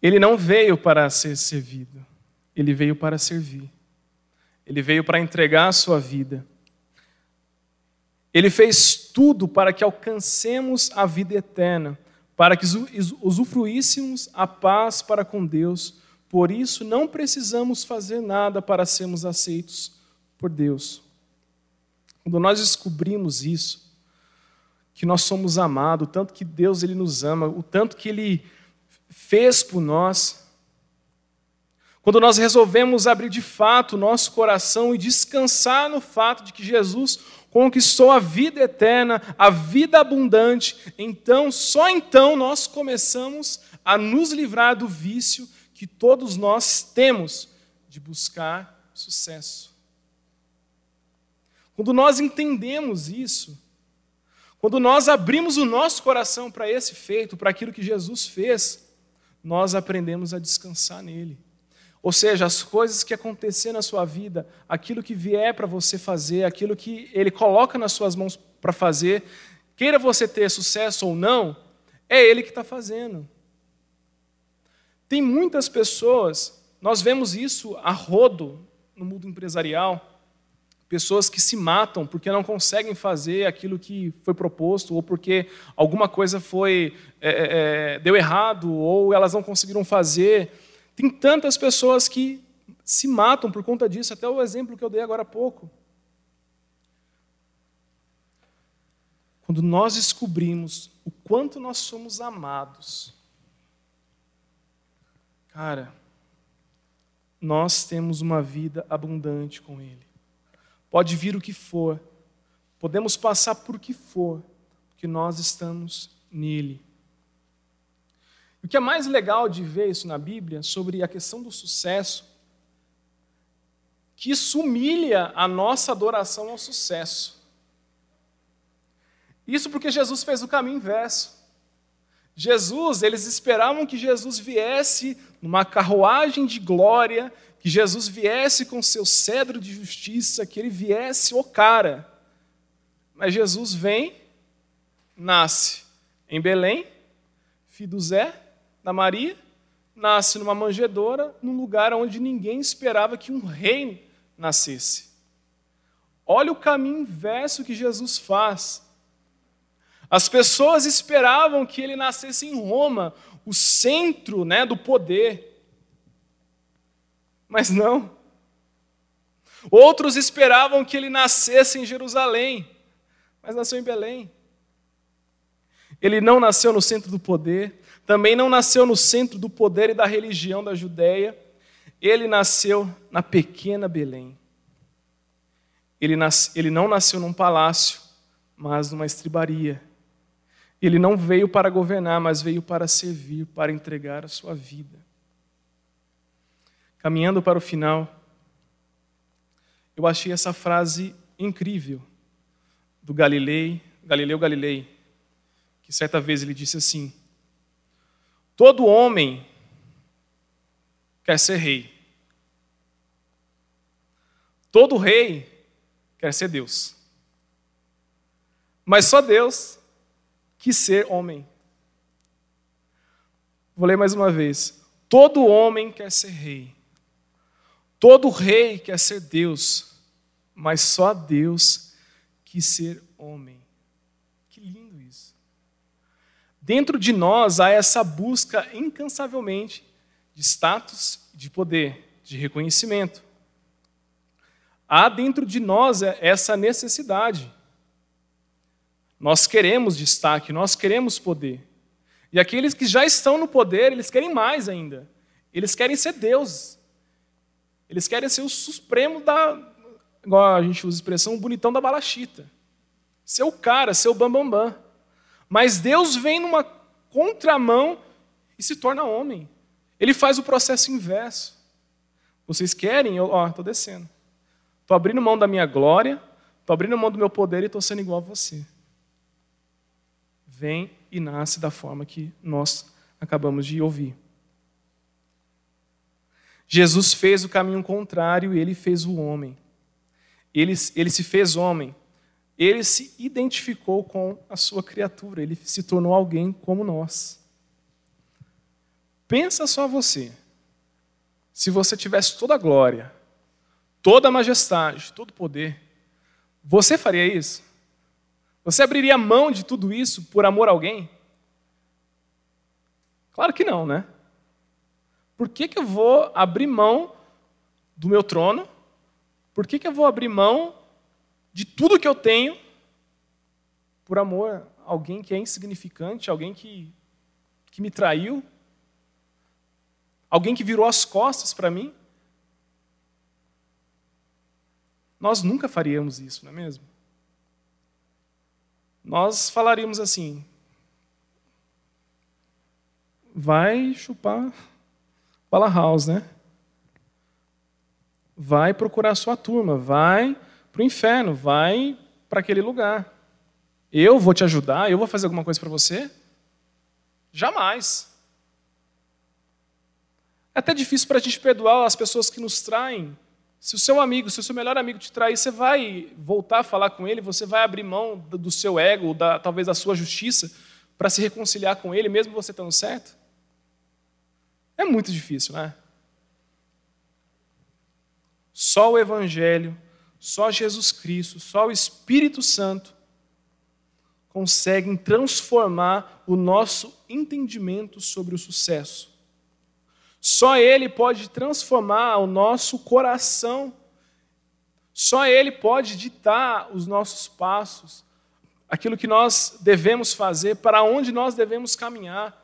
Ele não veio para ser servido, ele veio para servir. Ele veio para entregar a sua vida. Ele fez tudo para que alcancemos a vida eterna, para que usufruíssemos a paz para com Deus. Por isso, não precisamos fazer nada para sermos aceitos por Deus. Quando nós descobrimos isso, que nós somos amados, o tanto que Deus ele nos ama, o tanto que Ele fez por nós. Quando nós resolvemos abrir de fato o nosso coração e descansar no fato de que Jesus conquistou a vida eterna, a vida abundante, então, só então nós começamos a nos livrar do vício que todos nós temos de buscar sucesso. Quando nós entendemos isso, quando nós abrimos o nosso coração para esse feito, para aquilo que Jesus fez, nós aprendemos a descansar nele. Ou seja, as coisas que acontecer na sua vida, aquilo que vier para você fazer, aquilo que Ele coloca nas suas mãos para fazer, queira você ter sucesso ou não, é Ele que está fazendo. Tem muitas pessoas, nós vemos isso a rodo no mundo empresarial, pessoas que se matam porque não conseguem fazer aquilo que foi proposto, ou porque alguma coisa foi é, é, é deu errado, ou elas não conseguiram fazer. Tem tantas pessoas que se matam por conta disso, até o exemplo que eu dei agora há pouco. Quando nós descobrimos o quanto nós somos amados, cara, nós temos uma vida abundante com Ele. Pode vir o que for, podemos passar por o que for, porque nós estamos nele. O que é mais legal de ver isso na Bíblia, sobre a questão do sucesso, que isso humilha a nossa adoração ao sucesso. Isso porque Jesus fez o caminho inverso. Jesus, eles esperavam que Jesus viesse numa carruagem de glória, que Jesus viesse com seu cedro de justiça, que ele viesse o cara. Mas Jesus vem, nasce em Belém, filho do Zé, da Maria, nasce numa manjedoura, num lugar onde ninguém esperava que um rei nascesse. Olha o caminho inverso que Jesus faz. As pessoas esperavam que ele nascesse em Roma, o centro né, do poder. Mas não. Outros esperavam que ele nascesse em Jerusalém, mas nasceu em Belém. Ele não nasceu no centro do poder, também não nasceu no centro do poder e da religião da Judéia, ele nasceu na pequena Belém. Ele, nasce, ele não nasceu num palácio, mas numa estribaria. Ele não veio para governar, mas veio para servir, para entregar a sua vida. Caminhando para o final, eu achei essa frase incrível do Galilei, Galileu Galilei, que certa vez ele disse assim: Todo homem quer ser rei. Todo rei quer ser Deus. Mas só Deus quis ser homem. Vou ler mais uma vez. Todo homem quer ser rei. Todo rei quer ser Deus. Mas só Deus quis ser homem. Que lindo. Dentro de nós há essa busca incansavelmente de status, de poder, de reconhecimento. Há dentro de nós essa necessidade. Nós queremos destaque, nós queremos poder. E aqueles que já estão no poder, eles querem mais ainda. Eles querem ser Deus. Eles querem ser o supremo da. Igual a gente usa a expressão, o bonitão da balachita. Ser o cara, ser o bambambam. Bam, bam. Mas Deus vem numa contramão e se torna homem. Ele faz o processo inverso. Vocês querem? Eu, ó, estou descendo. Estou abrindo mão da minha glória, estou abrindo mão do meu poder e estou sendo igual a você. Vem e nasce da forma que nós acabamos de ouvir. Jesus fez o caminho contrário e ele fez o homem. Ele, ele se fez homem ele se identificou com a sua criatura, ele se tornou alguém como nós. Pensa só você. Se você tivesse toda a glória, toda a majestade, todo o poder, você faria isso? Você abriria mão de tudo isso por amor a alguém? Claro que não, né? Por que, que eu vou abrir mão do meu trono? Por que, que eu vou abrir mão de tudo que eu tenho por amor a alguém que é insignificante, alguém que, que me traiu, alguém que virou as costas para mim. Nós nunca faríamos isso, não é mesmo? Nós falaríamos assim: vai chupar bala house, né? Vai procurar sua turma, vai para o inferno, vai para aquele lugar. Eu vou te ajudar, eu vou fazer alguma coisa para você? Jamais. É até difícil para a gente perdoar as pessoas que nos traem. Se o seu amigo, se o seu melhor amigo te trair, você vai voltar a falar com ele, você vai abrir mão do seu ego, da, talvez da sua justiça, para se reconciliar com ele, mesmo você estando certo? É muito difícil, né? Só o Evangelho, só Jesus Cristo, só o Espírito Santo conseguem transformar o nosso entendimento sobre o sucesso. Só Ele pode transformar o nosso coração. Só Ele pode ditar os nossos passos, aquilo que nós devemos fazer, para onde nós devemos caminhar.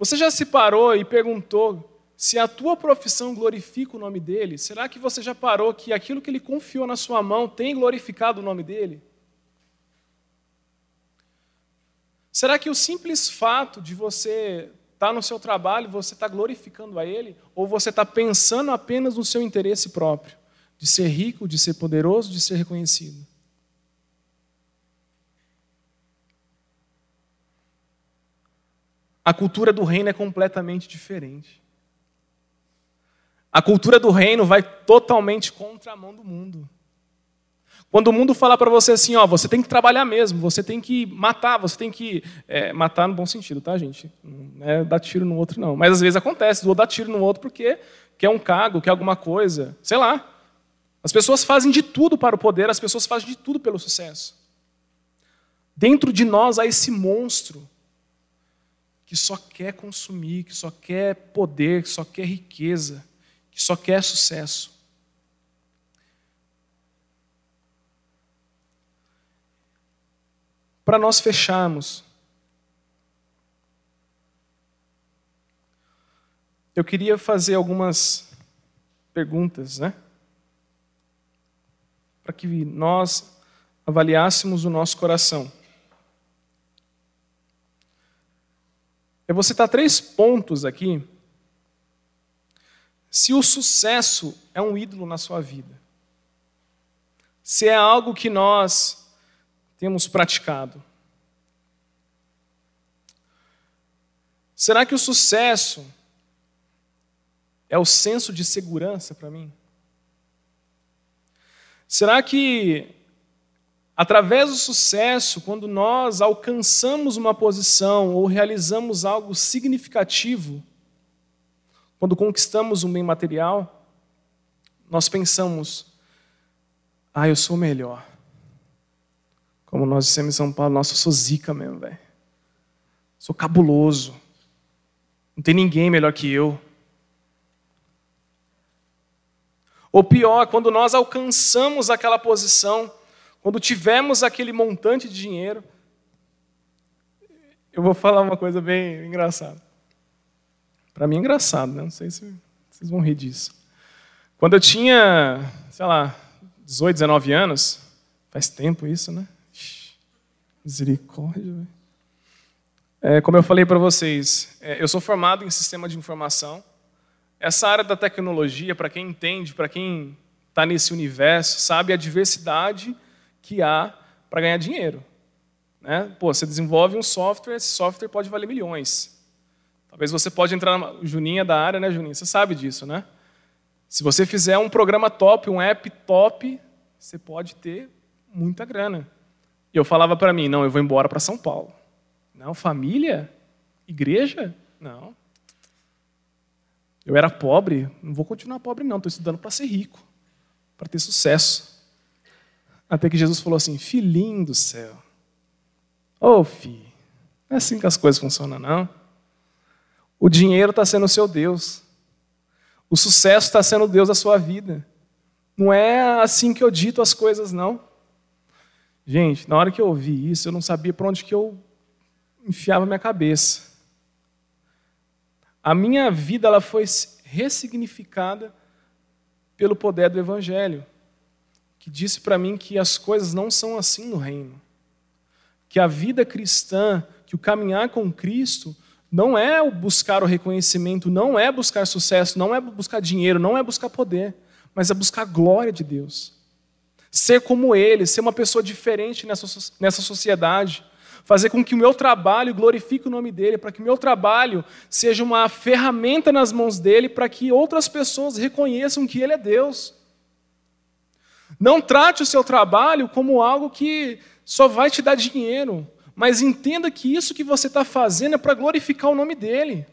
Você já se parou e perguntou se a tua profissão glorifica o nome dele? Será que você já parou que aquilo que ele confiou na sua mão tem glorificado o nome dele? Será que o simples fato de você estar tá no seu trabalho, você está glorificando a Ele? Ou você está pensando apenas no seu interesse próprio? De ser rico, de ser poderoso, de ser reconhecido? A cultura do reino é completamente diferente. A cultura do reino vai totalmente contra a mão do mundo. Quando o mundo falar para você assim, ó, você tem que trabalhar mesmo, você tem que matar, você tem que. É, matar no bom sentido, tá, gente? Não é dar tiro no outro, não. Mas às vezes acontece, vou dar tiro no outro porque quer um cargo, quer alguma coisa, sei lá. As pessoas fazem de tudo para o poder, as pessoas fazem de tudo pelo sucesso. Dentro de nós há esse monstro que só quer consumir, que só quer poder, que só quer riqueza, que só quer sucesso. para nós fecharmos. Eu queria fazer algumas perguntas, né? Para que nós avaliássemos o nosso coração. Eu vou citar três pontos aqui. Se o sucesso é um ídolo na sua vida, se é algo que nós temos praticado? Será que o sucesso é o senso de segurança para mim? Será que, através do sucesso, quando nós alcançamos uma posição ou realizamos algo significativo, quando conquistamos um bem material, nós pensamos, ah, eu sou melhor. Como nós dissemos em São Paulo, nossa, eu sou zica mesmo, velho. Sou cabuloso. Não tem ninguém melhor que eu. Ou pior, quando nós alcançamos aquela posição, quando tivemos aquele montante de dinheiro, eu vou falar uma coisa bem engraçada. Para mim é engraçado, né? não sei se vocês vão rir disso. Quando eu tinha, sei lá, 18, 19 anos, faz tempo isso, né? Misericórdia. É, como eu falei para vocês, é, eu sou formado em sistema de informação. Essa área da tecnologia, para quem entende, para quem está nesse universo, sabe a diversidade que há para ganhar dinheiro. Né? Pô, você desenvolve um software, esse software pode valer milhões. Talvez você pode entrar na Juninha da área, né, Juninha? Você sabe disso, né? Se você fizer um programa top, um app top, você pode ter muita grana. E eu falava para mim, não, eu vou embora para São Paulo. Não, família? Igreja? Não. Eu era pobre, não vou continuar pobre não, estou estudando para ser rico, para ter sucesso. Até que Jesus falou assim, filhinho do céu, ô oh, filho, não é assim que as coisas funcionam não. O dinheiro está sendo o seu Deus. O sucesso está sendo Deus da sua vida. Não é assim que eu dito as coisas, não. Gente, na hora que eu ouvi isso, eu não sabia para onde que eu enfiava minha cabeça. A minha vida ela foi ressignificada pelo poder do Evangelho, que disse para mim que as coisas não são assim no reino. Que a vida cristã, que o caminhar com Cristo, não é o buscar o reconhecimento, não é buscar sucesso, não é buscar dinheiro, não é buscar poder, mas é buscar a glória de Deus ser como ele, ser uma pessoa diferente nessa, nessa sociedade. fazer com que o meu trabalho glorifique o nome dele, para que o meu trabalho seja uma ferramenta nas mãos dele, para que outras pessoas reconheçam que ele é Deus. Não trate o seu trabalho como algo que só vai te dar dinheiro, mas entenda que isso que você está fazendo é para glorificar o nome dele.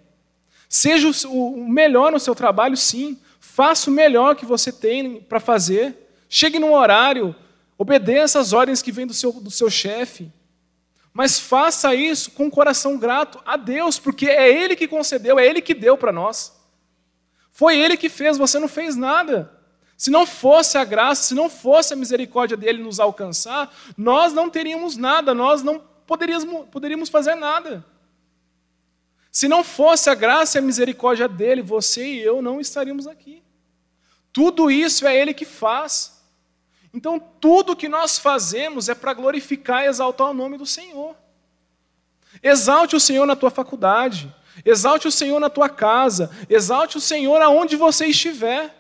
Seja o melhor no seu trabalho, sim. Faça o melhor que você tem para fazer. Chegue no horário, obedeça as ordens que vêm do seu, do seu chefe. Mas faça isso com um coração grato a Deus, porque é Ele que concedeu, é Ele que deu para nós. Foi Ele que fez, você não fez nada. Se não fosse a graça, se não fosse a misericórdia dele nos alcançar, nós não teríamos nada, nós não poderíamos, poderíamos fazer nada. Se não fosse a graça e a misericórdia dele, você e eu não estaríamos aqui. Tudo isso é ele que faz. Então, tudo que nós fazemos é para glorificar e exaltar o nome do Senhor. Exalte o Senhor na tua faculdade, exalte o Senhor na tua casa, exalte o Senhor aonde você estiver.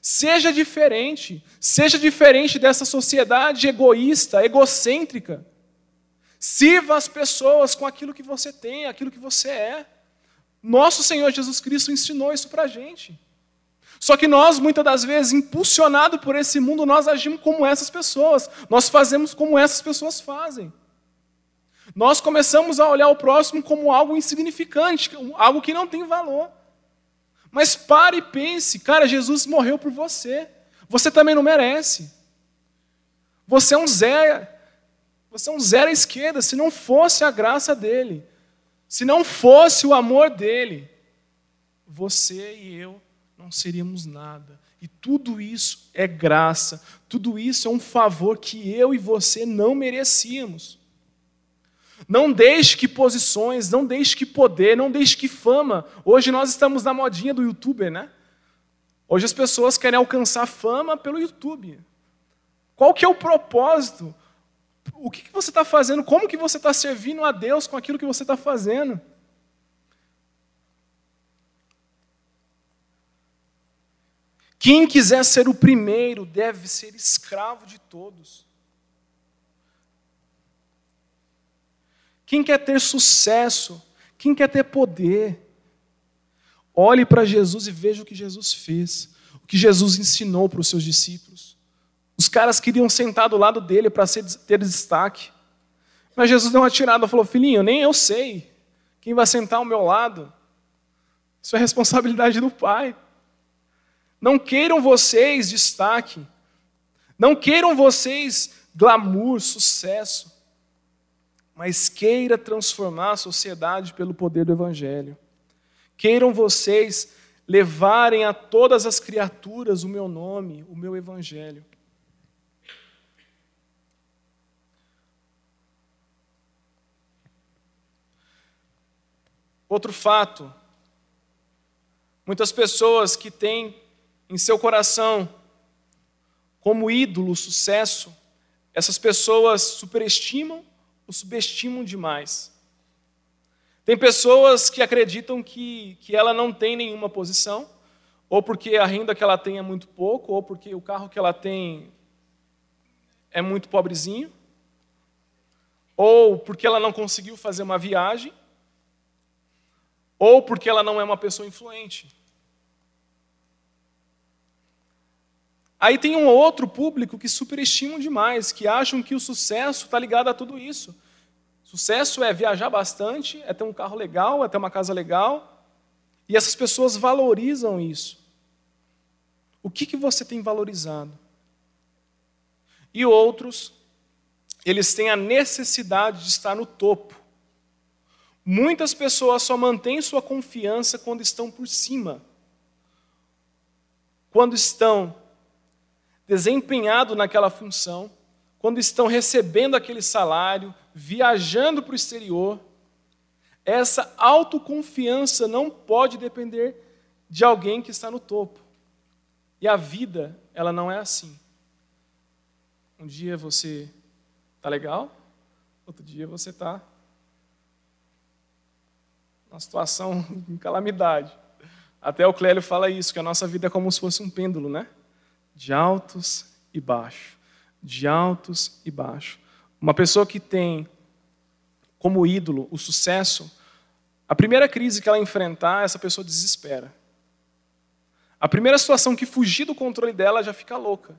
Seja diferente, seja diferente dessa sociedade egoísta, egocêntrica. Sirva as pessoas com aquilo que você tem, aquilo que você é. Nosso Senhor Jesus Cristo ensinou isso para a gente. Só que nós, muitas das vezes, impulsionados por esse mundo, nós agimos como essas pessoas. Nós fazemos como essas pessoas fazem. Nós começamos a olhar o próximo como algo insignificante, algo que não tem valor. Mas pare e pense, cara, Jesus morreu por você. Você também não merece. Você é um zero. Você é um zero à esquerda. Se não fosse a graça dele, se não fosse o amor dele, você e eu não seríamos nada. E tudo isso é graça, tudo isso é um favor que eu e você não merecíamos. Não deixe que posições, não deixe que poder, não deixe que fama. Hoje nós estamos na modinha do youtuber, né? Hoje as pessoas querem alcançar fama pelo YouTube. Qual que é o propósito? O que, que você está fazendo? Como que você está servindo a Deus com aquilo que você está fazendo? Quem quiser ser o primeiro deve ser escravo de todos. Quem quer ter sucesso? Quem quer ter poder? Olhe para Jesus e veja o que Jesus fez, o que Jesus ensinou para os seus discípulos. Os caras queriam sentar do lado dele para ter destaque. Mas Jesus deu uma tirada e falou: Filhinho, nem eu sei quem vai sentar ao meu lado. Isso é responsabilidade do Pai. Não queiram vocês destaque. Não queiram vocês glamour, sucesso mas queira transformar a sociedade pelo poder do Evangelho. Queiram vocês levarem a todas as criaturas o meu nome, o meu Evangelho. Outro fato: muitas pessoas que têm em seu coração como ídolo o sucesso, essas pessoas superestimam o subestimam demais. Tem pessoas que acreditam que, que ela não tem nenhuma posição, ou porque a renda que ela tem é muito pouco, ou porque o carro que ela tem é muito pobrezinho, ou porque ela não conseguiu fazer uma viagem, ou porque ela não é uma pessoa influente. Aí tem um outro público que superestimam demais, que acham que o sucesso está ligado a tudo isso. Sucesso é viajar bastante, é ter um carro legal, é ter uma casa legal. E essas pessoas valorizam isso. O que, que você tem valorizado? E outros, eles têm a necessidade de estar no topo. Muitas pessoas só mantêm sua confiança quando estão por cima. Quando estão desempenhado naquela função, quando estão recebendo aquele salário, viajando para o exterior, essa autoconfiança não pode depender de alguém que está no topo. E a vida, ela não é assim. Um dia você está legal, outro dia você está numa situação em calamidade. Até o Clélio fala isso, que a nossa vida é como se fosse um pêndulo, né? De altos e baixos, de altos e baixos. Uma pessoa que tem como ídolo o sucesso, a primeira crise que ela enfrentar, essa pessoa desespera. A primeira situação que fugir do controle dela já fica louca.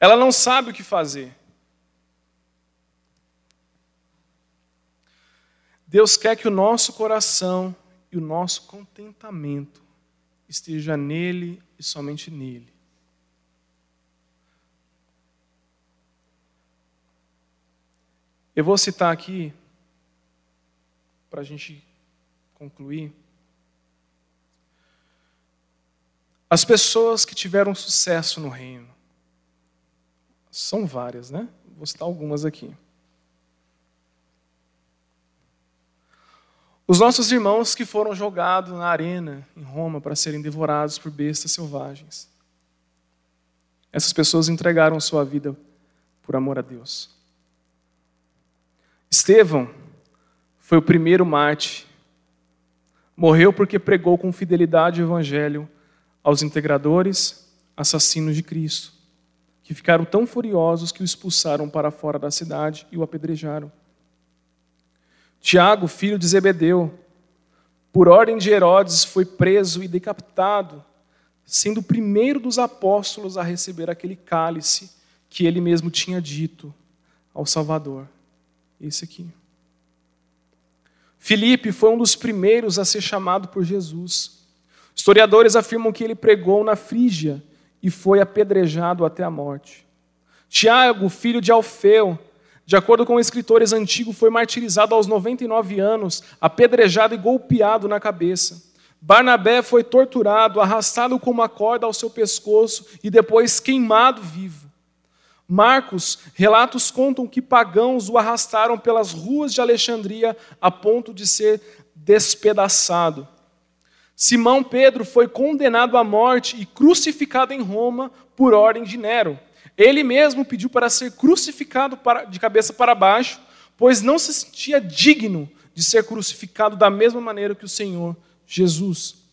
Ela não sabe o que fazer. Deus quer que o nosso coração e o nosso contentamento esteja nele e somente nele. Eu vou citar aqui, para a gente concluir, as pessoas que tiveram sucesso no reino. São várias, né? Vou citar algumas aqui. Os nossos irmãos que foram jogados na arena em Roma para serem devorados por bestas selvagens. Essas pessoas entregaram sua vida por amor a Deus. Estevão foi o primeiro Marte. Morreu porque pregou com fidelidade o evangelho aos integradores, assassinos de Cristo, que ficaram tão furiosos que o expulsaram para fora da cidade e o apedrejaram. Tiago, filho de Zebedeu, por ordem de Herodes, foi preso e decapitado, sendo o primeiro dos apóstolos a receber aquele cálice que ele mesmo tinha dito ao Salvador. Esse aqui. Filipe foi um dos primeiros a ser chamado por Jesus. Historiadores afirmam que ele pregou na Frígia e foi apedrejado até a morte. Tiago, filho de Alfeu, de acordo com escritores antigos, foi martirizado aos 99 anos, apedrejado e golpeado na cabeça. Barnabé foi torturado, arrastado com uma corda ao seu pescoço e depois queimado vivo. Marcos, relatos contam que pagãos o arrastaram pelas ruas de Alexandria a ponto de ser despedaçado. Simão Pedro foi condenado à morte e crucificado em Roma por ordem de Nero. Ele mesmo pediu para ser crucificado de cabeça para baixo, pois não se sentia digno de ser crucificado da mesma maneira que o Senhor Jesus.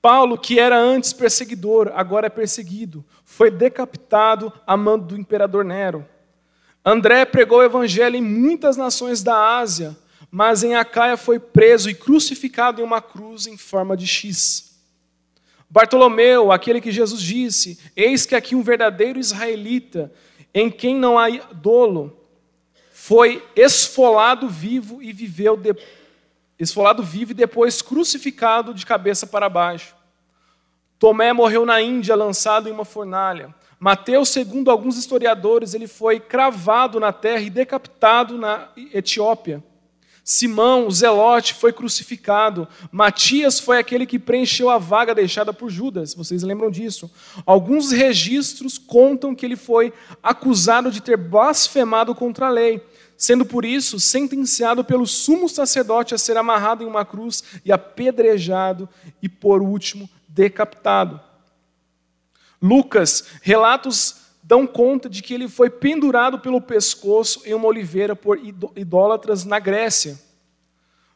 Paulo, que era antes perseguidor, agora é perseguido, foi decapitado a mando do imperador Nero. André pregou o evangelho em muitas nações da Ásia, mas em Acaia foi preso e crucificado em uma cruz em forma de X. Bartolomeu, aquele que Jesus disse: Eis que aqui um verdadeiro israelita, em quem não há dolo, foi esfolado vivo e viveu de... esfolado vivo e depois crucificado de cabeça para baixo. Tomé morreu na Índia, lançado em uma fornalha. Mateus, segundo alguns historiadores, ele foi cravado na terra e decapitado na Etiópia. Simão, o zelote, foi crucificado. Matias foi aquele que preencheu a vaga deixada por Judas. Vocês lembram disso? Alguns registros contam que ele foi acusado de ter blasfemado contra a lei, sendo por isso sentenciado pelo sumo sacerdote a ser amarrado em uma cruz e apedrejado e, por último, decapitado. Lucas, relatos dão conta de que ele foi pendurado pelo pescoço em uma oliveira por idólatras na Grécia.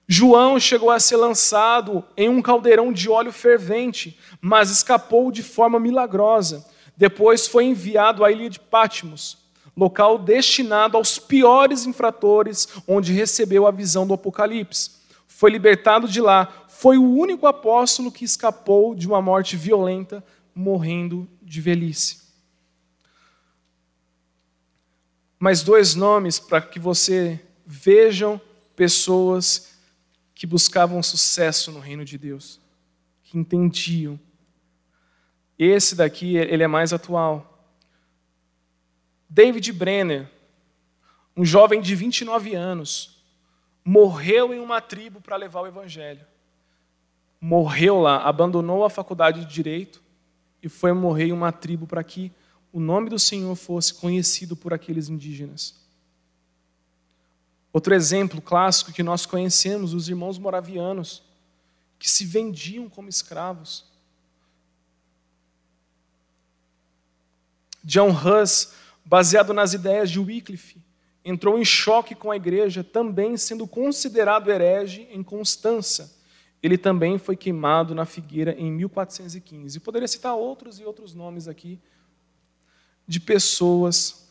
João chegou a ser lançado em um caldeirão de óleo fervente, mas escapou de forma milagrosa. Depois foi enviado à ilha de Patmos, local destinado aos piores infratores, onde recebeu a visão do Apocalipse. Foi libertado de lá. Foi o único apóstolo que escapou de uma morte violenta, morrendo de velhice. Mais dois nomes para que você vejam pessoas que buscavam sucesso no reino de Deus, que entendiam. Esse daqui, ele é mais atual. David Brenner, um jovem de 29 anos, morreu em uma tribo para levar o evangelho. Morreu lá, abandonou a faculdade de direito e foi morrer em uma tribo para que o nome do Senhor fosse conhecido por aqueles indígenas. Outro exemplo clássico que nós conhecemos, os irmãos moravianos, que se vendiam como escravos. John Huss, baseado nas ideias de Wycliffe, entrou em choque com a igreja, também sendo considerado herege em Constança. Ele também foi queimado na figueira em 1415. E poderia citar outros e outros nomes aqui, de pessoas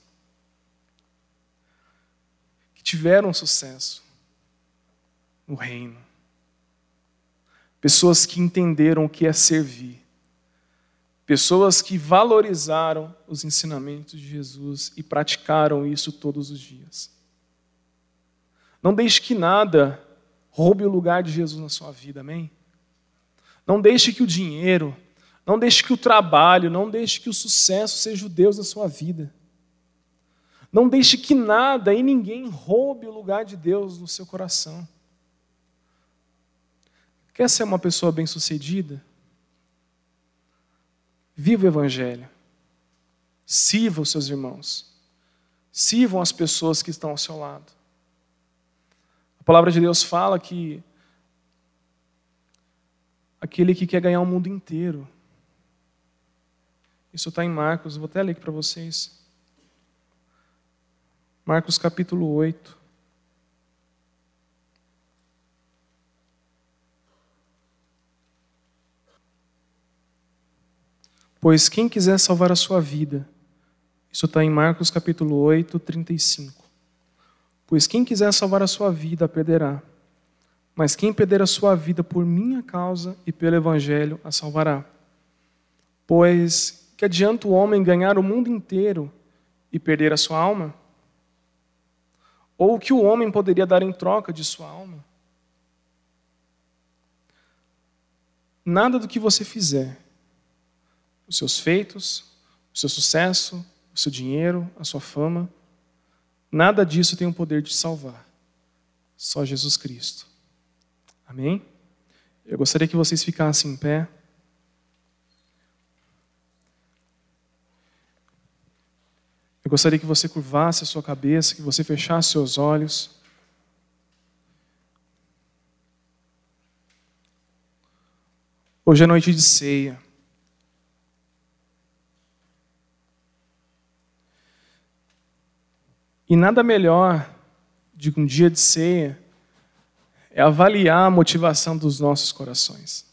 tiveram sucesso no reino. Pessoas que entenderam o que é servir. Pessoas que valorizaram os ensinamentos de Jesus e praticaram isso todos os dias. Não deixe que nada roube o lugar de Jesus na sua vida, amém? Não deixe que o dinheiro, não deixe que o trabalho, não deixe que o sucesso seja o Deus da sua vida. Não deixe que nada e ninguém roube o lugar de Deus no seu coração. Quer ser uma pessoa bem-sucedida? Viva o Evangelho. Sirva os seus irmãos. Sirvam as pessoas que estão ao seu lado. A palavra de Deus fala que aquele que quer ganhar o mundo inteiro. Isso está em Marcos, vou até ler aqui para vocês. Marcos capítulo 8. Pois quem quiser salvar a sua vida, isso está em Marcos capítulo 8, 35. Pois quem quiser salvar a sua vida, a perderá. Mas quem perder a sua vida por minha causa e pelo Evangelho, a salvará. Pois que adianta o homem ganhar o mundo inteiro e perder a sua alma? Ou o que o homem poderia dar em troca de sua alma? Nada do que você fizer os seus feitos, o seu sucesso, o seu dinheiro, a sua fama. Nada disso tem o poder de salvar. Só Jesus Cristo. Amém? Eu gostaria que vocês ficassem em pé. Eu gostaria que você curvasse a sua cabeça, que você fechasse seus olhos. Hoje é noite de ceia. E nada melhor de um dia de ceia é avaliar a motivação dos nossos corações.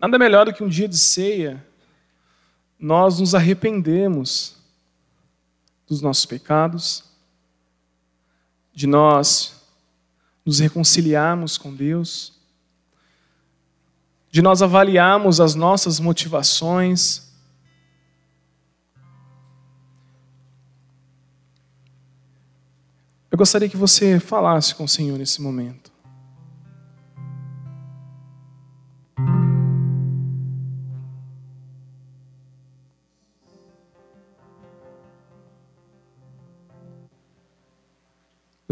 Nada melhor do que um dia de ceia nós nos arrependemos dos nossos pecados, de nós nos reconciliarmos com Deus, de nós avaliarmos as nossas motivações, Eu gostaria que você falasse com o Senhor nesse momento.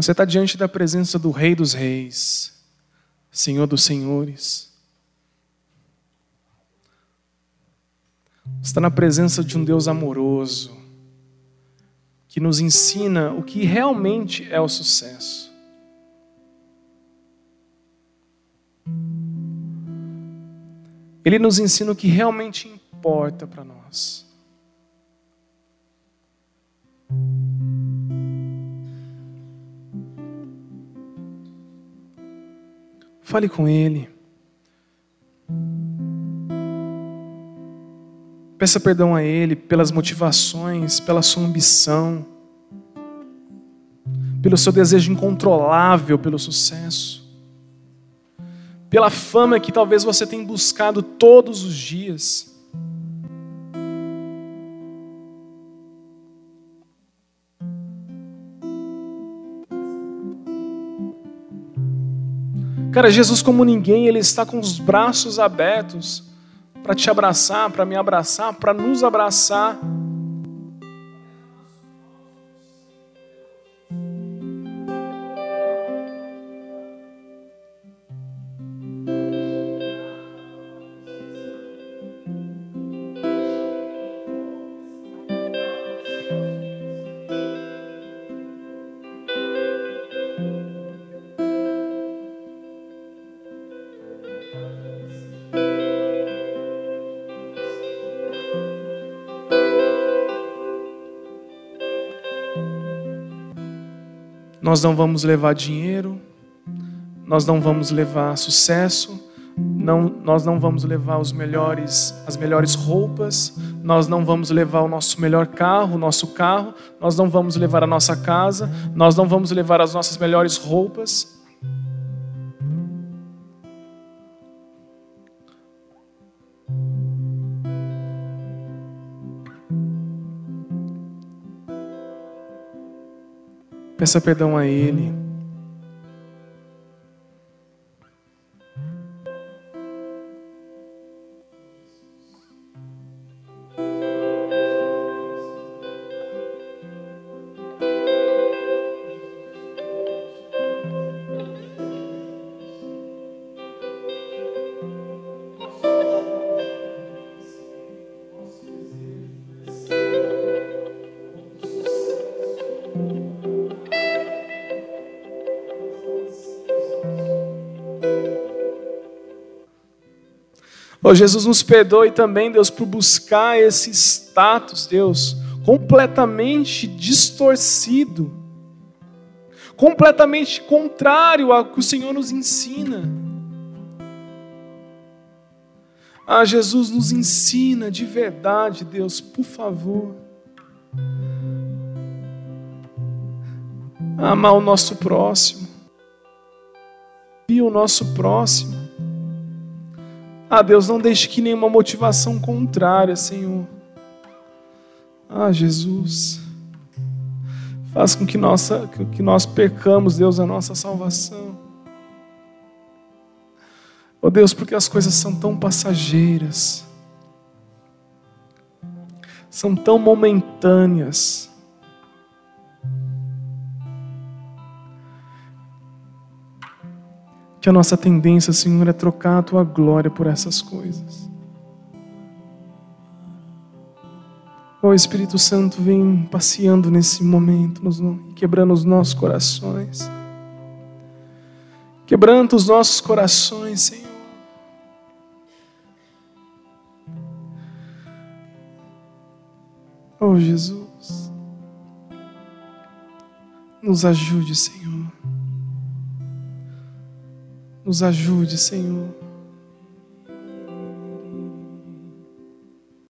Você está diante da presença do Rei dos Reis, Senhor dos Senhores. Você está na presença de um Deus amoroso que nos ensina o que realmente é o sucesso. Ele nos ensina o que realmente importa para nós. Fale com Ele. Peça perdão a Ele pelas motivações, pela sua ambição, pelo seu desejo incontrolável pelo sucesso, pela fama que talvez você tenha buscado todos os dias. Cara, Jesus, como ninguém, Ele está com os braços abertos para te abraçar, para me abraçar, para nos abraçar. Nós não vamos levar dinheiro, nós não vamos levar sucesso, não, nós não vamos levar os melhores, as melhores roupas, nós não vamos levar o nosso melhor carro, o nosso carro, nós não vamos levar a nossa casa, nós não vamos levar as nossas melhores roupas. Peça perdão a Ele. Oh, Jesus nos perdoe também, Deus, por buscar esse status, Deus, completamente distorcido, completamente contrário ao que o Senhor nos ensina. Ah, Jesus nos ensina de verdade, Deus, por favor. Amar o nosso próximo. E o nosso próximo. Ah, Deus, não deixe que nenhuma motivação contrária, Senhor. Ah, Jesus. Faz com que, nossa, que nós percamos, Deus, a nossa salvação. Oh Deus, porque as coisas são tão passageiras, são tão momentâneas. Que a nossa tendência, Senhor, é trocar a tua glória por essas coisas. Ó oh, Espírito Santo, vem passeando nesse momento, nos, quebrando os nossos corações. Quebrando os nossos corações, Senhor. Oh Jesus, nos ajude, Senhor. Nos ajude, Senhor.